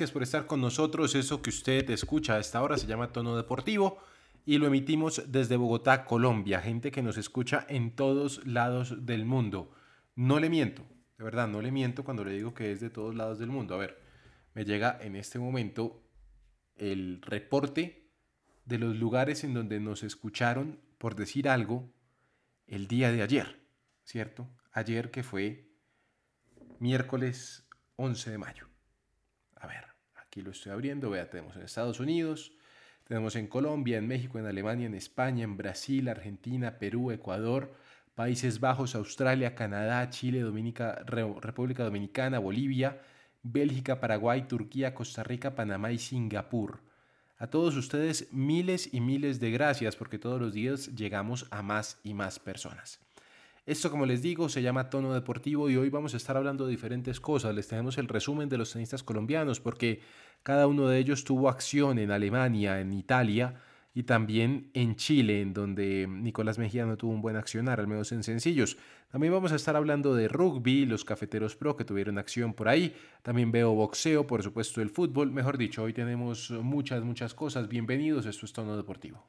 gracias por estar con nosotros. Eso que usted escucha a esta hora se llama Tono Deportivo y lo emitimos desde Bogotá, Colombia. Gente que nos escucha en todos lados del mundo. No le miento, de verdad, no le miento cuando le digo que es de todos lados del mundo. A ver, me llega en este momento el reporte de los lugares en donde nos escucharon, por decir algo, el día de ayer, ¿cierto? Ayer que fue miércoles 11 de mayo. Aquí lo estoy abriendo, vea, tenemos en Estados Unidos, tenemos en Colombia, en México, en Alemania, en España, en Brasil, Argentina, Perú, Ecuador, Países Bajos, Australia, Canadá, Chile, Dominica, República Dominicana, Bolivia, Bélgica, Paraguay, Turquía, Costa Rica, Panamá y Singapur. A todos ustedes miles y miles de gracias porque todos los días llegamos a más y más personas. Esto, como les digo, se llama Tono Deportivo y hoy vamos a estar hablando de diferentes cosas. Les tenemos el resumen de los tenistas colombianos porque cada uno de ellos tuvo acción en Alemania, en Italia, y también en Chile, en donde Nicolás Mejía no tuvo un buen accionar, al menos en sencillos. También vamos a estar hablando de rugby, los cafeteros pro que tuvieron acción por ahí. También veo boxeo, por supuesto el fútbol. Mejor dicho, hoy tenemos muchas, muchas cosas. Bienvenidos, esto es Tono Deportivo.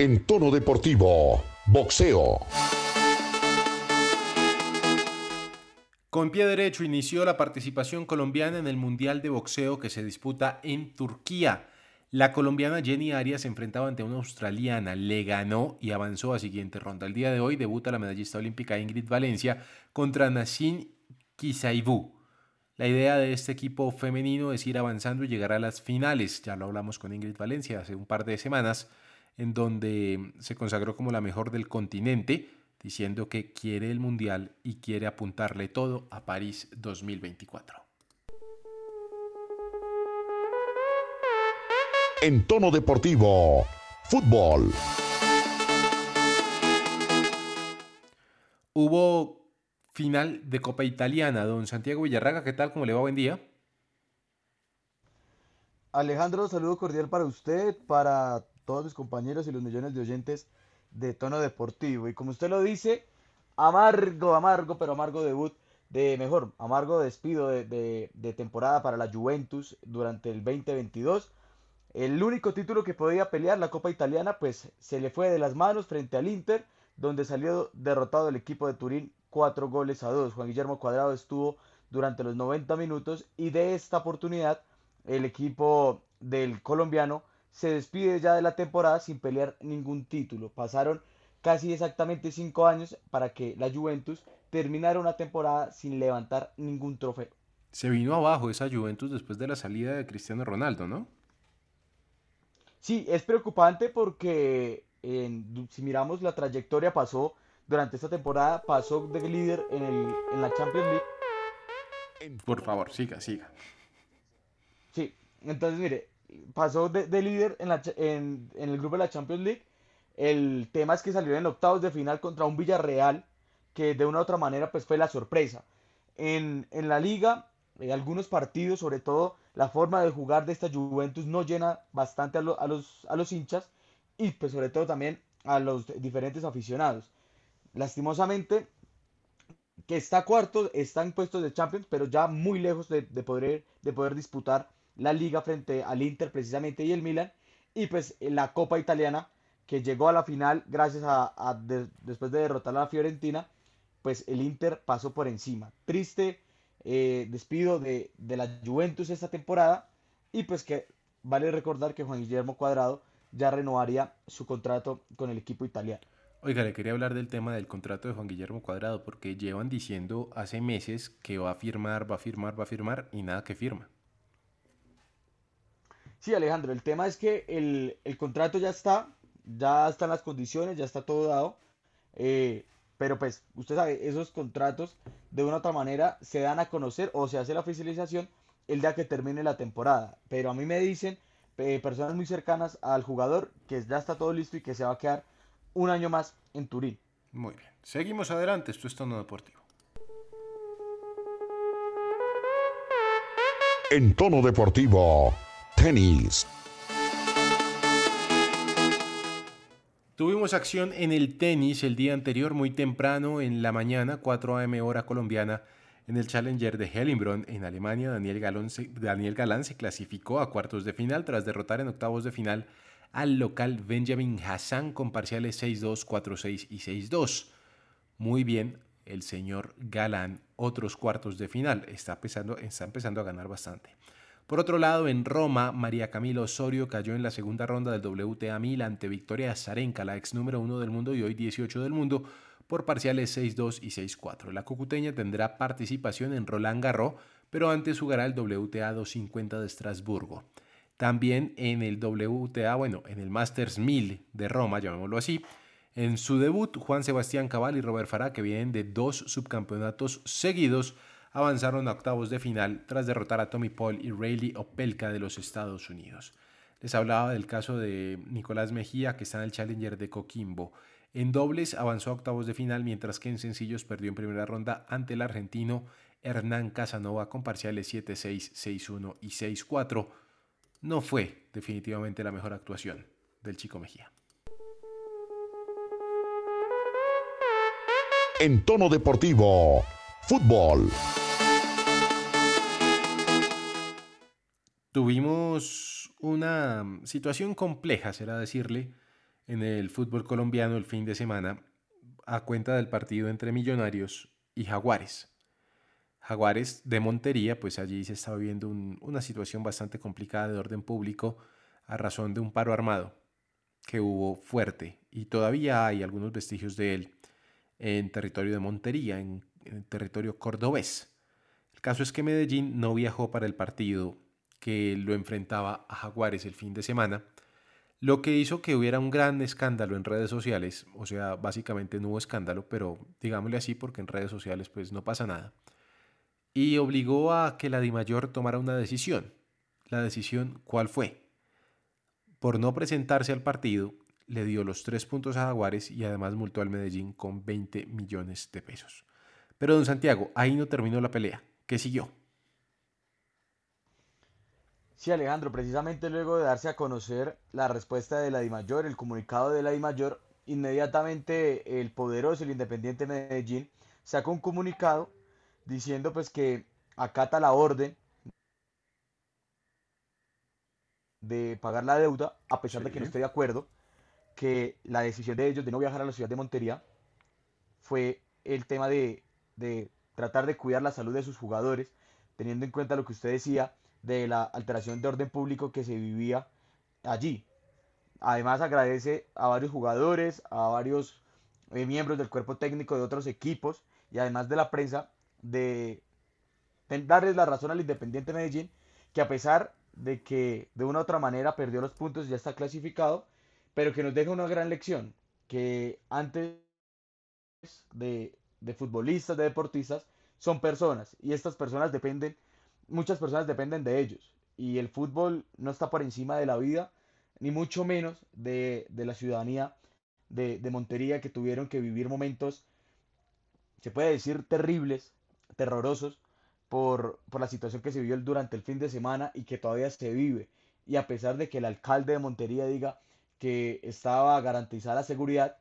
En tono deportivo, boxeo. Con pie derecho inició la participación colombiana en el Mundial de Boxeo que se disputa en Turquía. La colombiana Jenny Arias se enfrentaba ante una australiana, le ganó y avanzó a siguiente ronda. El día de hoy debuta la medallista olímpica Ingrid Valencia contra Nassim Kisaibu. La idea de este equipo femenino es ir avanzando y llegar a las finales. Ya lo hablamos con Ingrid Valencia hace un par de semanas, en donde se consagró como la mejor del continente diciendo que quiere el Mundial y quiere apuntarle todo a París 2024. En tono deportivo, fútbol. Hubo final de Copa Italiana. Don Santiago Villarraga, ¿qué tal? ¿Cómo le va? Buen día. Alejandro, saludo cordial para usted, para todos mis compañeros y los millones de oyentes de tono deportivo. Y como usted lo dice, amargo, amargo, pero amargo debut de mejor, amargo despido de, temporada para la Juventus durante el 2022. El único título que podía pelear, la Copa Italiana, pues se le fue de las manos frente al Inter, donde salió derrotado el equipo de Turín cuatro goles a dos. Juan Guillermo Cuadrado estuvo durante los 90 minutos y de esta oportunidad el equipo del colombiano se despide ya de la temporada sin pelear ningún título. Pasaron casi exactamente cinco años para que la Juventus terminara una temporada sin levantar ningún trofeo. Se vino abajo esa Juventus después de la salida de Cristiano Ronaldo, ¿no? Sí, es preocupante porque en- si miramos la trayectoria pasó durante esta temporada, pasó de líder en, el, en la Champions League. Por favor, siga, siga. Sí, entonces mire, pasó de, de líder en, la en, en el grupo de la Champions League. El tema es que salió en octavos de final contra un Villarreal que de una u otra manera pues fue la sorpresa. En, en la liga, eh, algunos partidos, sobre todo la forma de jugar de esta Juventus no llena bastante a, lo- a los, a los hinchas y pues sobre todo también a los diferentes aficionados. Lastimosamente, que está cuarto, está en puestos de Champions, pero ya muy lejos de, de poder, de poder disputar la liga frente al Inter precisamente y el Milan. Y pues la Copa Italiana, que llegó a la final gracias a, a de- después de derrotar a la Fiorentina, pues el Inter pasó por encima. Triste eh, despido de, de la Juventus esta temporada y pues que vale recordar que Juan Guillermo Cuadrado ya renovaría su contrato con el equipo italiano. Oiga, le quería hablar del tema del contrato de Juan Guillermo Cuadrado, porque llevan diciendo hace meses que va a firmar, va a firmar, va a firmar y nada que firma. Sí, Alejandro, el tema es que el, el contrato ya está, ya están las condiciones, ya está todo dado, eh, pero pues usted sabe, esos contratos de una u otra manera se dan a conocer o se hace la oficialización el día que termine la temporada. Pero a mí me dicen eh, personas muy cercanas al jugador que ya está todo listo y que se va a quedar un año más en Turín. Muy bien. Seguimos adelante. Esto es Tono Deportivo. En tono deportivo, tenis. Tuvimos acción en el tenis el día anterior, muy temprano en la mañana, 4 a.m. hora colombiana, en el Challenger de Hellenbrunn en Alemania. Daniel, Galán se, Daniel Galán se clasificó a cuartos de final tras derrotar en octavos de final al local Benjamin Hassan con parciales 6-2, 4-6 y 6-2. Muy bien, el señor Galán, otros cuartos de final. Está empezando, está empezando a ganar bastante. Por otro lado, en Roma, María Camila Osorio cayó en la segunda ronda del WTA 1000 ante Victoria Zarenka, la ex número 1 del mundo y hoy 18 del mundo, por parciales 6-2 y 6-4. La cucuteña tendrá participación en Roland Garros, pero antes jugará el WTA 250 de Estrasburgo. También en el WTA, bueno, en el Masters 1000 de Roma, llamémoslo así, en su debut, Juan Sebastián Cabal y Robert Farah, que vienen de dos subcampeonatos seguidos, avanzaron a octavos de final tras derrotar a Tommy Paul y Rayleigh Opelka de los Estados Unidos. Les hablaba del caso de Nicolás Mejía, que está en el Challenger de Coquimbo. En dobles avanzó a octavos de final, mientras que en sencillos perdió en primera ronda ante el argentino Hernán Casanova con parciales 7-6, 6-1 y 6-4 no fue definitivamente la mejor actuación del chico Mejía. En tono deportivo, fútbol. Tuvimos una situación compleja, será decirle, en el fútbol colombiano el fin de semana a cuenta del partido entre Millonarios y Jaguares. Jaguares de Montería, pues allí se estaba viendo una situación bastante complicada de orden público a razón de un paro armado que hubo fuerte. Y todavía hay algunos vestigios de él en territorio de Montería, en, en territorio cordobés. El caso es que Medellín no viajó para el partido que lo enfrentaba a Jaguares el fin de semana, lo que hizo que hubiera un gran escándalo en redes sociales, o sea, básicamente no hubo escándalo, pero digámosle así porque en redes sociales pues no pasa nada y obligó a que la DIMAYOR tomara una decisión. La decisión, ¿cuál fue? Por no presentarse al partido, le dio los tres puntos a Jaguares y además multó al Medellín con 20 millones de pesos. Pero don Santiago, ahí no terminó la pelea. ¿Qué siguió? Sí, Alejandro, precisamente luego de darse a conocer la respuesta de la DIMAYOR, el comunicado de la DIMAYOR, inmediatamente el poderoso, el Independiente Medellín, sacó un comunicado diciendo pues que acata la orden de pagar la deuda, a pesar de que no esté de acuerdo, que la decisión de ellos de no viajar a la ciudad de Montería fue el tema de, de tratar de cuidar la salud de sus jugadores, teniendo en cuenta lo que usted decía de la alteración de orden público que se vivía allí. Además agradece a varios jugadores, a varios eh, miembros del cuerpo técnico de otros equipos y además de la prensa de, darles la razón al Independiente Medellín, que a pesar de que de una u otra manera perdió los puntos, ya está clasificado, pero que nos deja una gran lección, que antes de, de futbolistas, de deportistas, son personas, y estas personas dependen, muchas personas dependen de ellos, y el fútbol no está por encima de la vida, ni mucho menos de, de la ciudadanía de, de Montería que tuvieron que vivir momentos, se puede decir, terribles terrorosos por, por la situación que se vivió durante el fin de semana y que todavía se vive. Y a pesar de que el alcalde de Montería diga que estaba a garantizar la seguridad,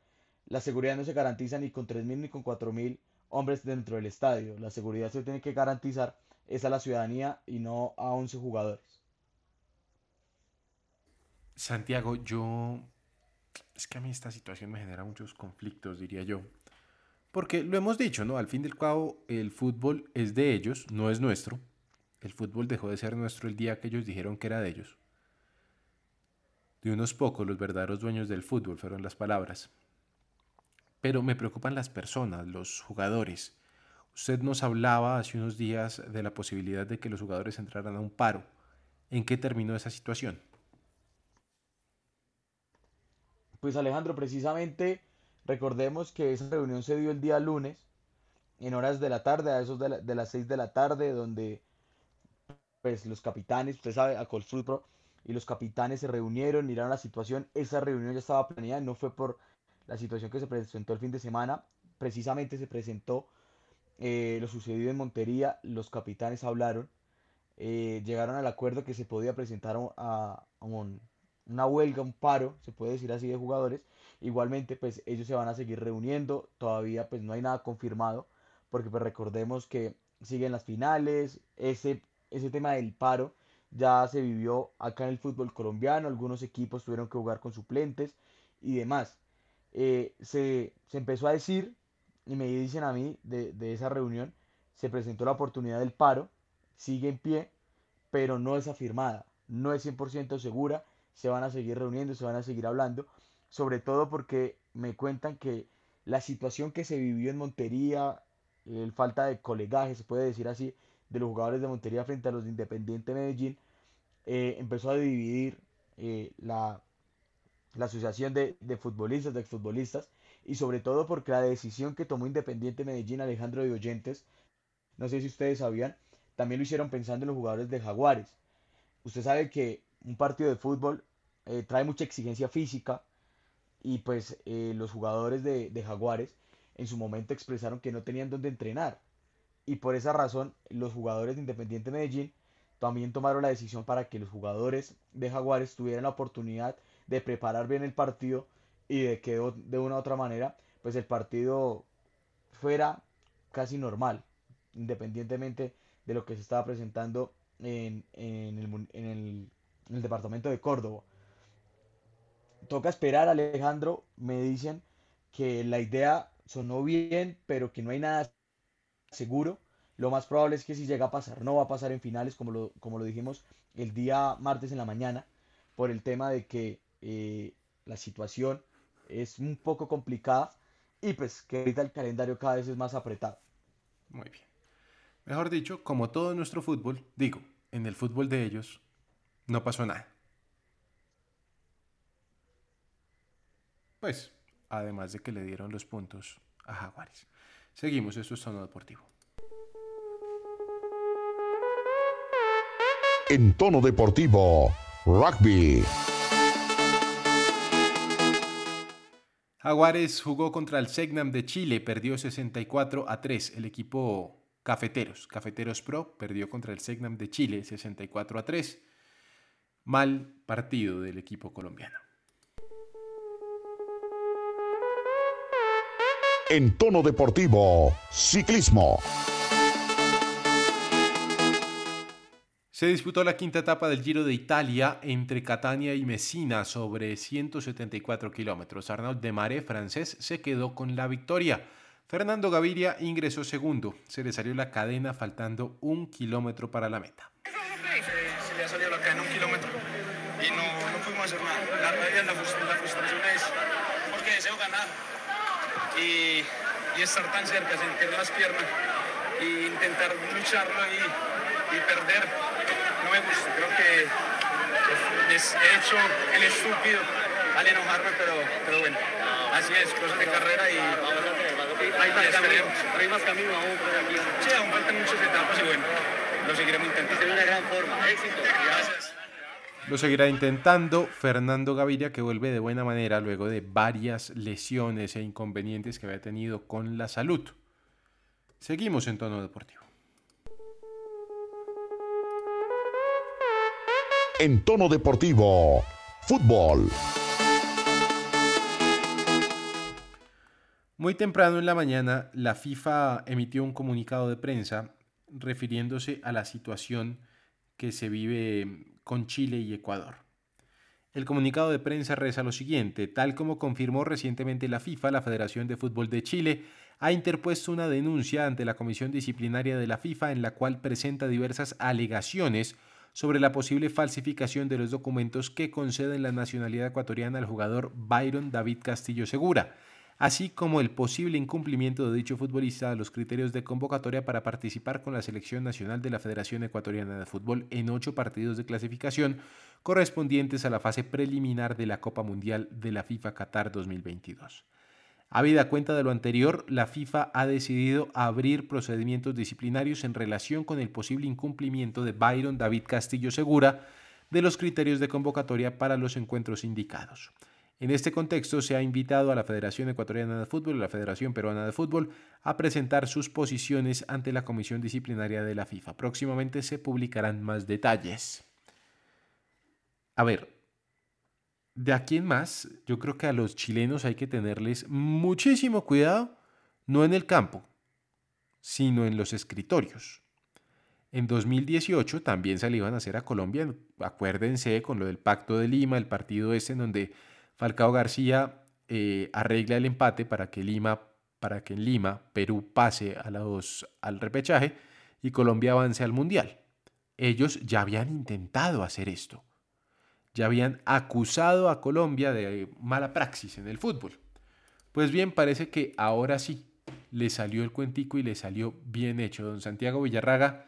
la seguridad no se garantiza ni con 3.000 ni con 4.000 hombres dentro del estadio. La seguridad se tiene que garantizar es a la ciudadanía y no a 11 jugadores. Santiago, yo... Es que a mí esta situación me genera muchos conflictos, diría yo. Porque lo hemos dicho, ¿no? Al fin del cabo, el fútbol es de ellos, no es nuestro. El fútbol dejó de ser nuestro el día que ellos dijeron que era de ellos. De unos pocos, los verdaderos dueños del fútbol fueron las palabras. pero me preocupan las personas, los jugadores. Usted nos hablaba hace unos días de la posibilidad de que los jugadores entraran a un paro. ¿En qué terminó esa situación? Pues Alejandro, precisamente recordemos que esa reunión se dio el día lunes, en horas de la tarde, a esos de, las 6 de la tarde, donde pues los capitanes, usted sabe, a Pro y los capitanes se reunieron, miraron la situación. Esa reunión ya estaba planeada, no fue por la situación que se presentó el fin de semana, precisamente se presentó eh, lo sucedido en Montería, los capitanes hablaron, eh, llegaron al acuerdo que se podía presentar a, una huelga, un paro, se puede decir así, de jugadores. Igualmente, pues ellos se van a seguir reuniendo, todavía pues no hay nada confirmado, porque pues recordemos que siguen las finales, ese, ese tema del paro ya se vivió acá en el fútbol colombiano, algunos equipos tuvieron que jugar con suplentes y demás. Eh, se, empezó a decir, y me dicen a mí de, esa reunión, se presentó la oportunidad del paro, sigue en pie, pero no es afirmada, no es 100% segura, se van a seguir reuniendo, se van a seguir hablando, sobre todo porque me cuentan que la situación que se vivió en Montería, el falta de colegaje, se puede decir así, de los jugadores de Montería frente a los de Independiente Medellín, eh, empezó a dividir eh, la, la asociación de, futbolistas, de exfutbolistas, y sobre todo porque la decisión que tomó Independiente Medellín Alejandro de Oyentes, no sé si ustedes sabían, también lo hicieron pensando en los jugadores de Jaguares. Usted sabe que un partido de fútbol eh, trae mucha exigencia física y pues eh, los jugadores de, de Jaguares en su momento expresaron que no tenían dónde entrenar. Y por esa razón los jugadores de Independiente Medellín también tomaron la decisión para que los jugadores de Jaguares tuvieran la oportunidad de preparar bien el partido y de que de una u otra manera pues el partido fuera casi normal, independientemente de lo que se estaba presentando en, el, departamento de Córdoba. Toca esperar, Alejandro, me dicen que la idea sonó bien, pero que no hay nada seguro. Lo más probable es que si llega a pasar, no va a pasar en finales, como lo, como lo dijimos el día martes en la mañana, por el tema de que eh, la situación es un poco complicada y pues que ahorita el calendario cada vez es más apretado. Muy bien. Mejor dicho, como todo nuestro fútbol, digo, en el fútbol de ellos no pasó nada. Pues, además de que le dieron los puntos a Jaguares. Seguimos, esto es Tono Deportivo. En Tono Deportivo, Rugby. Jaguares jugó contra el Segnam de Chile, perdió 64 a 3. El equipo Cafeteros, Cafeteros Pro, perdió contra el Segnam de Chile 64 a 3. Mal partido del equipo colombiano. En tono deportivo, ciclismo. Se disputó la quinta etapa del Giro de Italia entre Catania y Messina sobre 174 kilómetros. Arnaud Demare, francés, se quedó con la victoria. Fernando Gaviria ingresó segundo. Se le salió la cadena faltando un kilómetro para la meta. Se, le ha salido la cadena un kilómetro y no, no pudimos hacer nada. La, la, la frustración es porque deseo ganar y, y estar tan cerca, sentir las piernas e intentar lucharlo y, y perder no me gusta. Creo que pues, he hecho el estúpido al enojarme, pero, pero bueno, así es, cosas de carrera y hay más, camino, hay más camino aún por aquí. Sí, aún faltan muchas etapas y bueno, lo seguiremos intentando. En una gran forma, éxito. Gracias. Lo seguirá intentando Fernando Gaviria, que vuelve de buena manera luego de varias lesiones e inconvenientes que había tenido con la salud. Seguimos en tono deportivo. en tono deportivo. Fútbol. Muy temprano en la mañana, la FIFA emitió un comunicado de prensa refiriéndose a la situación que se vive con Chile y Ecuador. El comunicado de prensa reza lo siguiente, tal como confirmó recientemente la FIFA, la Federación de Fútbol de Chile ha interpuesto una denuncia ante la Comisión Disciplinaria de la FIFA en la cual presenta diversas alegaciones sobre la posible falsificación de los documentos que conceden la nacionalidad ecuatoriana al jugador Byron David Castillo Segura. Así como el posible incumplimiento de dicho futbolista de los criterios de convocatoria para participar con la selección nacional de la Federación Ecuatoriana de Fútbol en ocho partidos de clasificación correspondientes a la fase preliminar de la Copa Mundial de la FIFA Qatar 2022. Habida cuenta de lo anterior, la FIFA ha decidido abrir procedimientos disciplinarios en relación con el posible incumplimiento de Byron David Castillo Segura de los criterios de convocatoria para los encuentros indicados. En este contexto, se ha invitado a la Federación Ecuatoriana de Fútbol y la Federación Peruana de Fútbol a presentar sus posiciones ante la Comisión Disciplinaria de la FIFA. Próximamente se publicarán más detalles. A ver, de aquí en más, yo creo que a los chilenos hay que tenerles muchísimo cuidado, no en el campo, sino en los escritorios. En 2018 también se le iban a hacer a Colombia, acuérdense con lo del Pacto de Lima, el partido ese en donde Falcao García eh, arregla el empate para que Lima, para que en Lima Perú pase a los, al repechaje y Colombia avance al mundial. Ellos ya habían intentado hacer esto. Ya habían acusado a Colombia de mala praxis en el fútbol. Pues bien, parece que ahora sí le salió el cuentico y le salió bien hecho. Don Santiago Villarraga,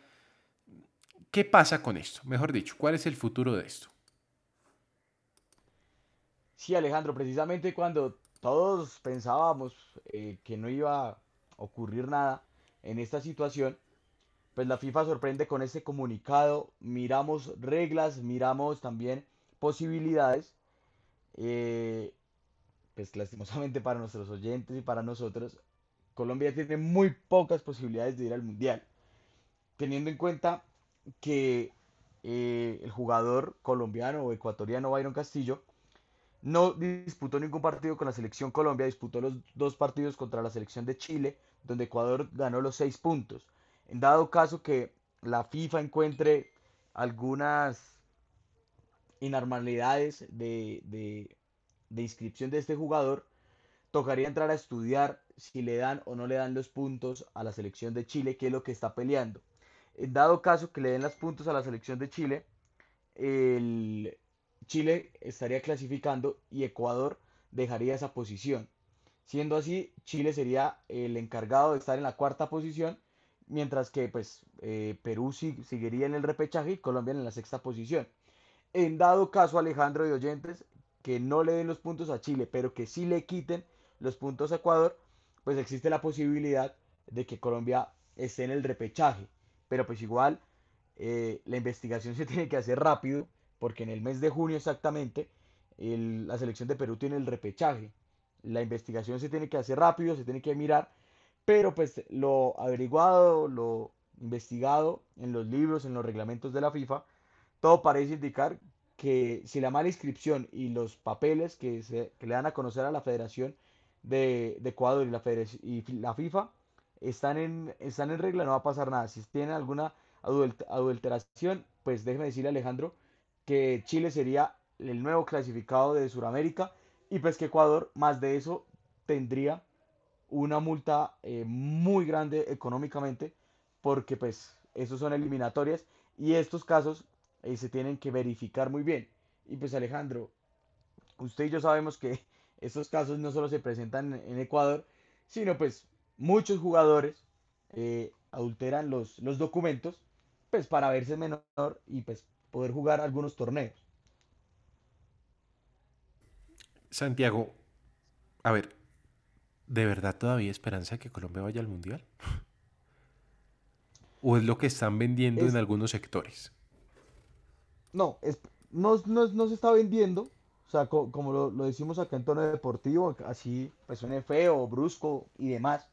¿qué pasa con esto? Mejor dicho, ¿cuál es el futuro de esto? Sí, Alejandro, precisamente cuando todos pensábamos eh, que no iba a ocurrir nada en esta situación, pues la FIFA sorprende con este comunicado, miramos reglas, miramos también posibilidades, eh, pues lastimosamente para nuestros oyentes y para nosotros, Colombia tiene muy pocas posibilidades de ir al Mundial, teniendo en cuenta que eh, el jugador colombiano o ecuatoriano Byron Castillo no disputó ningún partido con la selección Colombia, disputó los dos partidos contra la selección de Chile, donde Ecuador ganó los seis puntos. En dado caso que la FIFA encuentre algunas inormalidades de, de, de inscripción de este jugador, tocaría entrar a estudiar si le dan o no le dan los puntos a la selección de Chile, que es lo que está peleando. En dado caso que le den los puntos a la selección de Chile, el, Chile estaría clasificando y Ecuador dejaría esa posición. Siendo así, Chile sería el encargado de estar en la cuarta posición, mientras que pues, eh, Perú seguiría en el repechaje y Colombia en la sexta posición. En dado caso, Alejandro y oyentes, que no le den los puntos a Chile, pero que sí le quiten los puntos a Ecuador, pues existe la posibilidad de que Colombia esté en el repechaje. Pero pues igual eh, la investigación se tiene que hacer rápido porque en el mes de junio exactamente la selección de Perú tiene el repechaje. La investigación se tiene que hacer rápido, se tiene que mirar, pero pues lo averiguado, lo investigado en los libros, en los reglamentos de la FIFA, todo parece indicar que si la mala inscripción y los papeles que, se, le dan a conocer a la Federación de, Ecuador y la, FIFA están en, están en regla, no va a pasar nada. Si tienen alguna adulteración, pues déjeme decirle Alejandro que Chile sería el nuevo clasificado de Sudamérica y pues que Ecuador más de eso tendría una multa eh, muy grande económicamente porque pues esos son eliminatorias y estos casos eh, se tienen que verificar muy bien. Y pues Alejandro usted y yo sabemos que estos casos no solo se presentan en Ecuador sino pues muchos jugadores eh, adulteran los, los documentos pues para verse menor y pues poder jugar algunos torneos. Santiago, a ver, ¿de verdad todavía hay esperanza de que Colombia vaya al Mundial? ¿O es lo que están vendiendo en algunos sectores? No, es, no, se está vendiendo, o sea, como lo, decimos acá en tono deportivo, así pues suene feo, brusco y demás.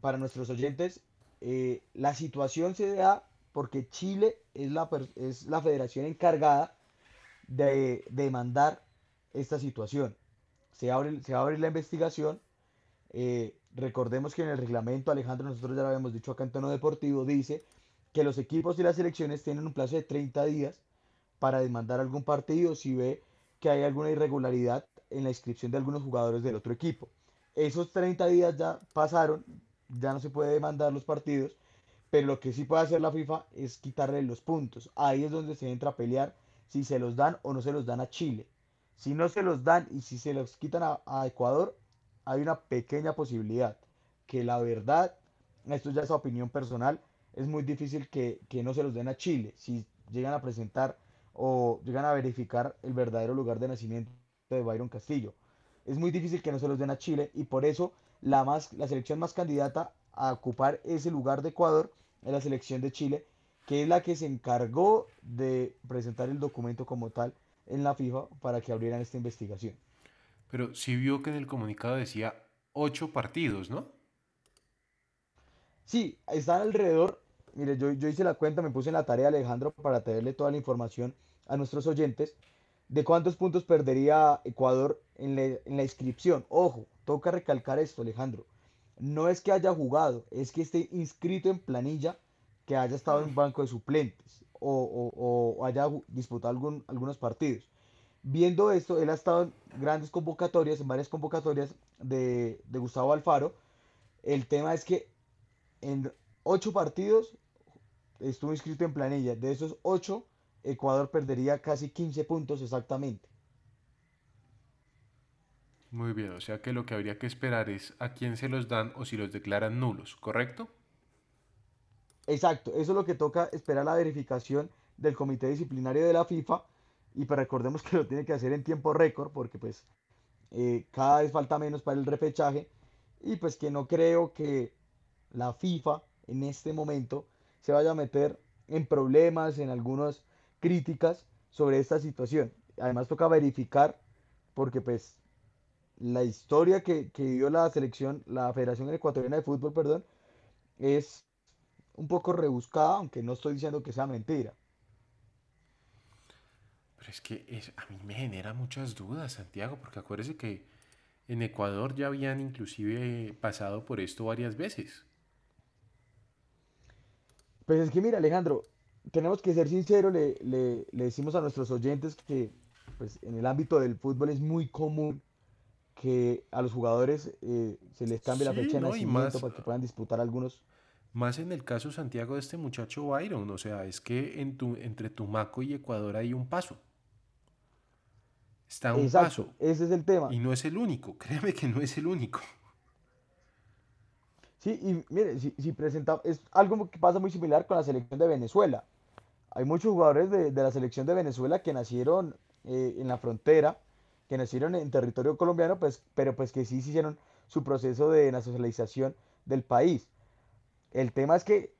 Para nuestros oyentes, eh, la situación se da porque Chile es la, es la federación encargada de demandar esta situación. Se, abre, se va a abrir la investigación. Eh, recordemos que en el reglamento, Alejandro, nosotros ya lo habíamos dicho acá en tono deportivo, dice que los equipos y las selecciones tienen un plazo de 30 días para demandar algún partido si ve que hay alguna irregularidad en la inscripción de algunos jugadores del otro equipo. Esos 30 días ya pasaron, ya no se puede demandar los partidos pero lo que sí puede hacer la FIFA es quitarle los puntos. Ahí es donde se entra a pelear si se los dan o no se los dan a Chile. Si no se los dan y si se los quitan a, Ecuador, hay una pequeña posibilidad que la verdad, esto ya es opinión personal, es muy difícil que, que no se los den a Chile si llegan a presentar o llegan a verificar el verdadero lugar de nacimiento de Byron Castillo. Es muy difícil que no se los den a Chile y por eso la, más, la selección más candidata a ocupar ese lugar de Ecuador es la selección de Chile, que es la que se encargó de presentar el documento como tal en la FIFA para que abrieran esta investigación. Pero sí vio que en el comunicado decía ocho partidos, ¿no? Sí, están alrededor. Mire, yo, yo hice la cuenta, me puse en la tarea, Alejandro, para tenerle toda la información a nuestros oyentes de cuántos puntos perdería Ecuador en la, en la inscripción. Ojo, toca recalcar esto, Alejandro. No es que haya jugado, es que esté inscrito en planilla, que haya estado en banco de suplentes o, o- o haya disputado algún- algunos partidos. Viendo esto, él ha estado en grandes convocatorias, en varias convocatorias de, de Gustavo Alfaro. El tema es que en ocho partidos estuvo inscrito en planilla. De esos ocho, Ecuador perdería casi 15 puntos exactamente. Muy bien, o sea que lo que habría que esperar es a quién se los dan o si los declaran nulos, ¿correcto? Exacto, eso es lo que toca esperar la verificación del comité disciplinario de la FIFA y pues recordemos que lo tiene que hacer en tiempo récord porque pues eh, cada vez falta menos para el repechaje y pues que no creo que la FIFA en este momento se vaya a meter en problemas, en algunas críticas sobre esta situación. Además toca verificar porque pues la historia que, que dio la selección, la Federación Ecuatoriana de Fútbol, perdón, es un poco rebuscada, aunque no estoy diciendo que sea mentira. Pero es que es- a mí me genera muchas dudas, Santiago, porque acuérdese que en Ecuador ya habían inclusive pasado por esto varias veces. Pues es que mira, Alejandro, tenemos que ser sinceros, le, le- le decimos a nuestros oyentes que pues, en el ámbito del fútbol es muy común que a los jugadores eh, se les cambie la fecha de nacimiento más- para que puedan disputar algunos. Más en el caso, Santiago, de este muchacho Byron, o sea, es que en tu- entre Tumaco y Ecuador hay un paso. Está un Exacto, paso. ese es el tema. Y no es el único, créeme que no es el único. Sí, y mire, si, si presenta, es algo que pasa muy similar con la selección de Venezuela. Hay muchos jugadores de, de la selección de Venezuela que nacieron eh, en la frontera, que nacieron en territorio colombiano, pues, pero pues que sí se hicieron su proceso de nacionalización del país. El tema es que,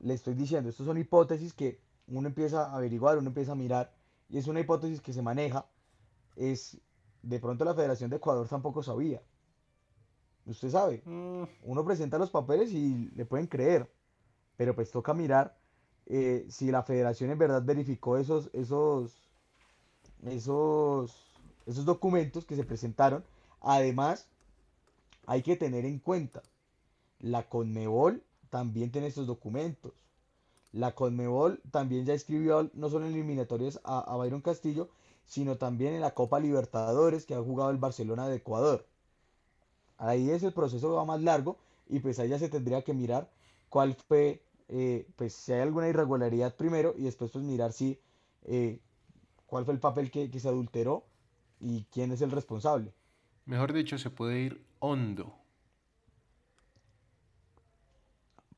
le estoy diciendo, estos son hipótesis que uno empieza a averiguar, uno empieza a mirar, y es una hipótesis que se maneja, es, de pronto la Federación de Ecuador tampoco sabía. Usted sabe, Mm, uno presenta los papeles y le pueden creer, pero pues toca mirar eh, si la federación en verdad verificó esos, esos, esos, esos documentos que se presentaron. Además, hay que tener en cuenta, la Conmebol también tiene estos documentos. La Conmebol también ya escribió no solo en eliminatorias a, a Byron Castillo, sino también en la Copa Libertadores que ha jugado el Barcelona de Ecuador. Ahí es el proceso va más largo y pues ahí ya se tendría que mirar cuál fue, eh, pues si hay alguna irregularidad primero y después pues mirar si, eh, cuál fue el papel que, que se adulteró y quién es el responsable. mejor dicho, se puede ir hondo.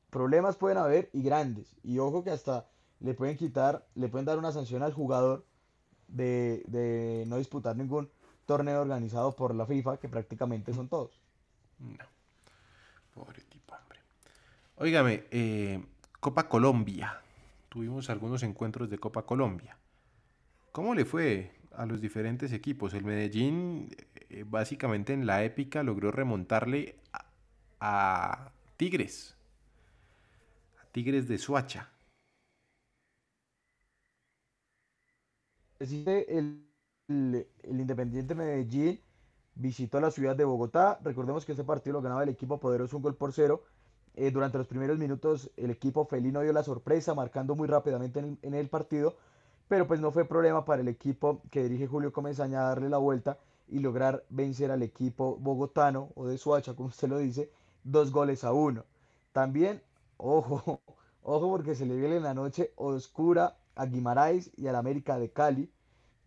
Problemas pueden haber y grandes. Y ojo que hasta le pueden quitar, le pueden dar una sanción al jugador de, de no disputar ningún torneo organizado por la FIFA, que prácticamente son todos. No. Pobre tipo, hombre. Óigame, eh, Copa Colombia. Tuvimos algunos encuentros de Copa Colombia. ¿Cómo le fue a los diferentes equipos? El Medellín, eh, básicamente en la épica, logró remontarle a, Tigres. A Tigres de Suacha. El, Independiente Medellín visitó la ciudad de Bogotá. Recordemos que este partido lo ganaba el equipo poderoso un gol por cero. Eh, durante los primeros minutos el equipo felino dio la sorpresa, marcando muy rápidamente en el partido, pero pues no fue problema para el equipo que dirige Julio Comesaña darle la vuelta y lograr vencer al equipo bogotano o de Suacha, como usted lo dice, dos goles a uno. También, ojo, ojo porque se le viene en la noche oscura a Guimaraes y al América de Cali,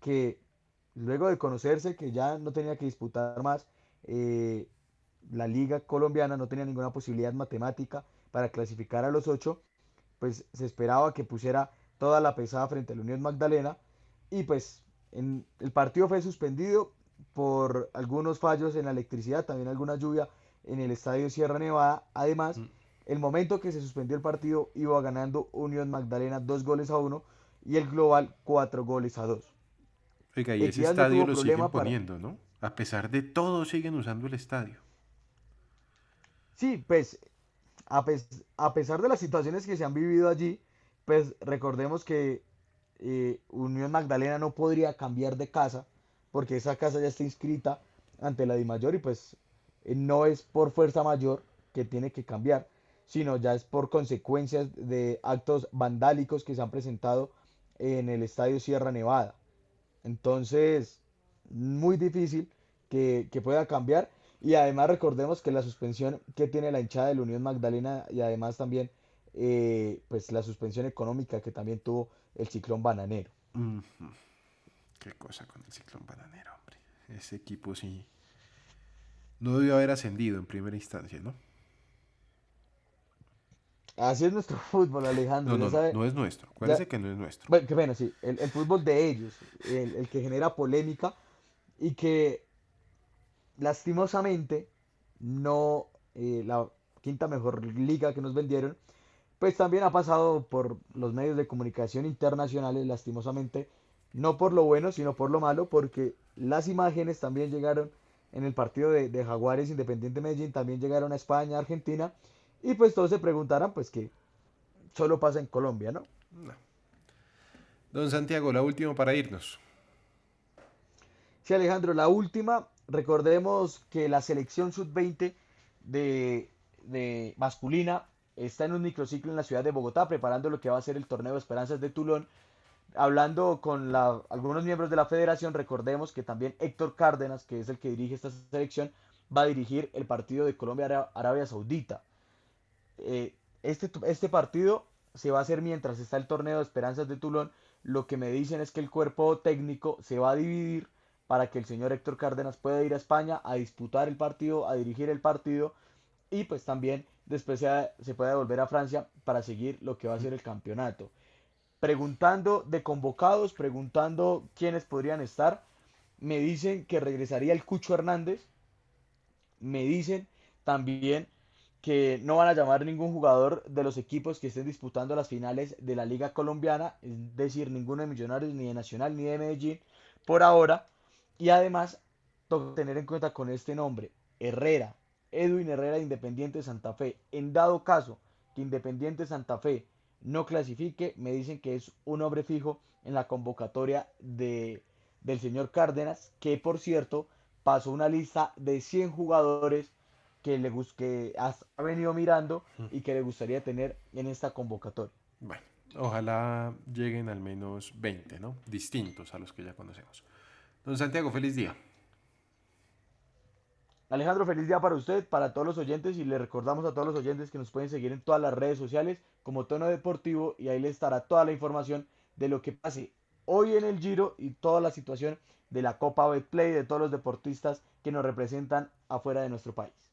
que luego de conocerse que ya no tenía que disputar más, eh, la liga colombiana no tenía ninguna posibilidad matemática para clasificar a los ocho, pues se esperaba que pusiera toda la pesada frente a la Unión Magdalena y pues en, el partido fue suspendido por algunos fallos en la electricidad, también alguna lluvia en el estadio Sierra Nevada. Además, Mm. el momento que se suspendió el partido iba ganando Unión Magdalena dos goles a uno y el global cuatro goles a dos. Oiga, y ese Equidad estadio lo siguen para- poniendo, ¿no? A pesar de todo, siguen usando el estadio. Sí, pues a, pes- a pesar de las situaciones que se han vivido allí, pues recordemos que eh, Unión Magdalena no podría cambiar de casa porque esa casa ya está inscrita ante la DIMAYOR y pues eh, no es por fuerza mayor que tiene que cambiar, sino ya es por consecuencias de actos vandálicos que se han presentado en el estadio Sierra Nevada. Entonces, muy difícil que, que pueda cambiar. Y además recordemos que la suspensión que tiene la hinchada de la Unión Magdalena y además también eh, pues la suspensión económica que también tuvo el ciclón bananero. Qué cosa con el ciclón bananero, hombre. Ese equipo sí. No debió haber ascendido en primera instancia, ¿no? Así es nuestro fútbol, Alejandro. No, no, sabe- no es nuestro. Acuérdese ya- que no es nuestro. Bueno, que bueno, sí, el, el fútbol de ellos, el, el que genera polémica y que lastimosamente no eh, la quinta mejor liga que nos vendieron, pues también ha pasado por los medios de comunicación internacionales, lastimosamente, no por lo bueno, sino por lo malo, porque las imágenes también llegaron en el partido de, de Jaguares Independiente Medellín, también llegaron a España, Argentina, y pues todos se preguntarán, pues que solo pasa en Colombia, ¿no? Don Santiago, la última para irnos. Sí, Alejandro, la última, recordemos que la selección sub-20 de, de masculina está en un microciclo en la ciudad de Bogotá, preparando lo que va a ser el torneo de Esperanzas de Tulón. Hablando con algunos miembros de la federación, recordemos que también Héctor Cárdenas, que es el que dirige esta selección, va a dirigir el partido de Colombia-Arabia Saudita. Eh, este, este partido se va a hacer mientras está el torneo Esperanzas de Tulón. Lo que me dicen es que el cuerpo técnico se va a dividir para que el señor Héctor Cárdenas pueda ir a España a disputar el partido, a dirigir el partido y pues también después se, se puede volver a Francia para seguir lo que va a ser el campeonato. Preguntando de convocados, preguntando quiénes podrían estar, me dicen que regresaría el Cucho Hernández, me dicen también que no van a llamar ningún jugador de los equipos que estén disputando las finales de la Liga Colombiana, es decir, ninguno de Millonarios, ni de Nacional, ni de Medellín, por ahora. Y además, tener en cuenta con este nombre, Herrera, Edwin Herrera de Independiente Santa Fe. En dado caso que Independiente Santa Fe no clasifique, me dicen que es un hombre fijo en la convocatoria de, del señor Cárdenas, que por cierto pasó una lista de 100 jugadores que, le, que has- ha venido mirando y que le gustaría tener en esta convocatoria. Bueno, ojalá lleguen al menos 20, ¿no? Distintos a los que ya conocemos. Don Santiago, feliz día. Alejandro, feliz día para usted, para todos los oyentes y le recordamos a todos los oyentes que nos pueden seguir en todas las redes sociales como Tono Deportivo y ahí les estará toda la información de lo que pase hoy en el Giro y toda la situación de la Copa Betplay de todos los deportistas que nos representan afuera de nuestro país.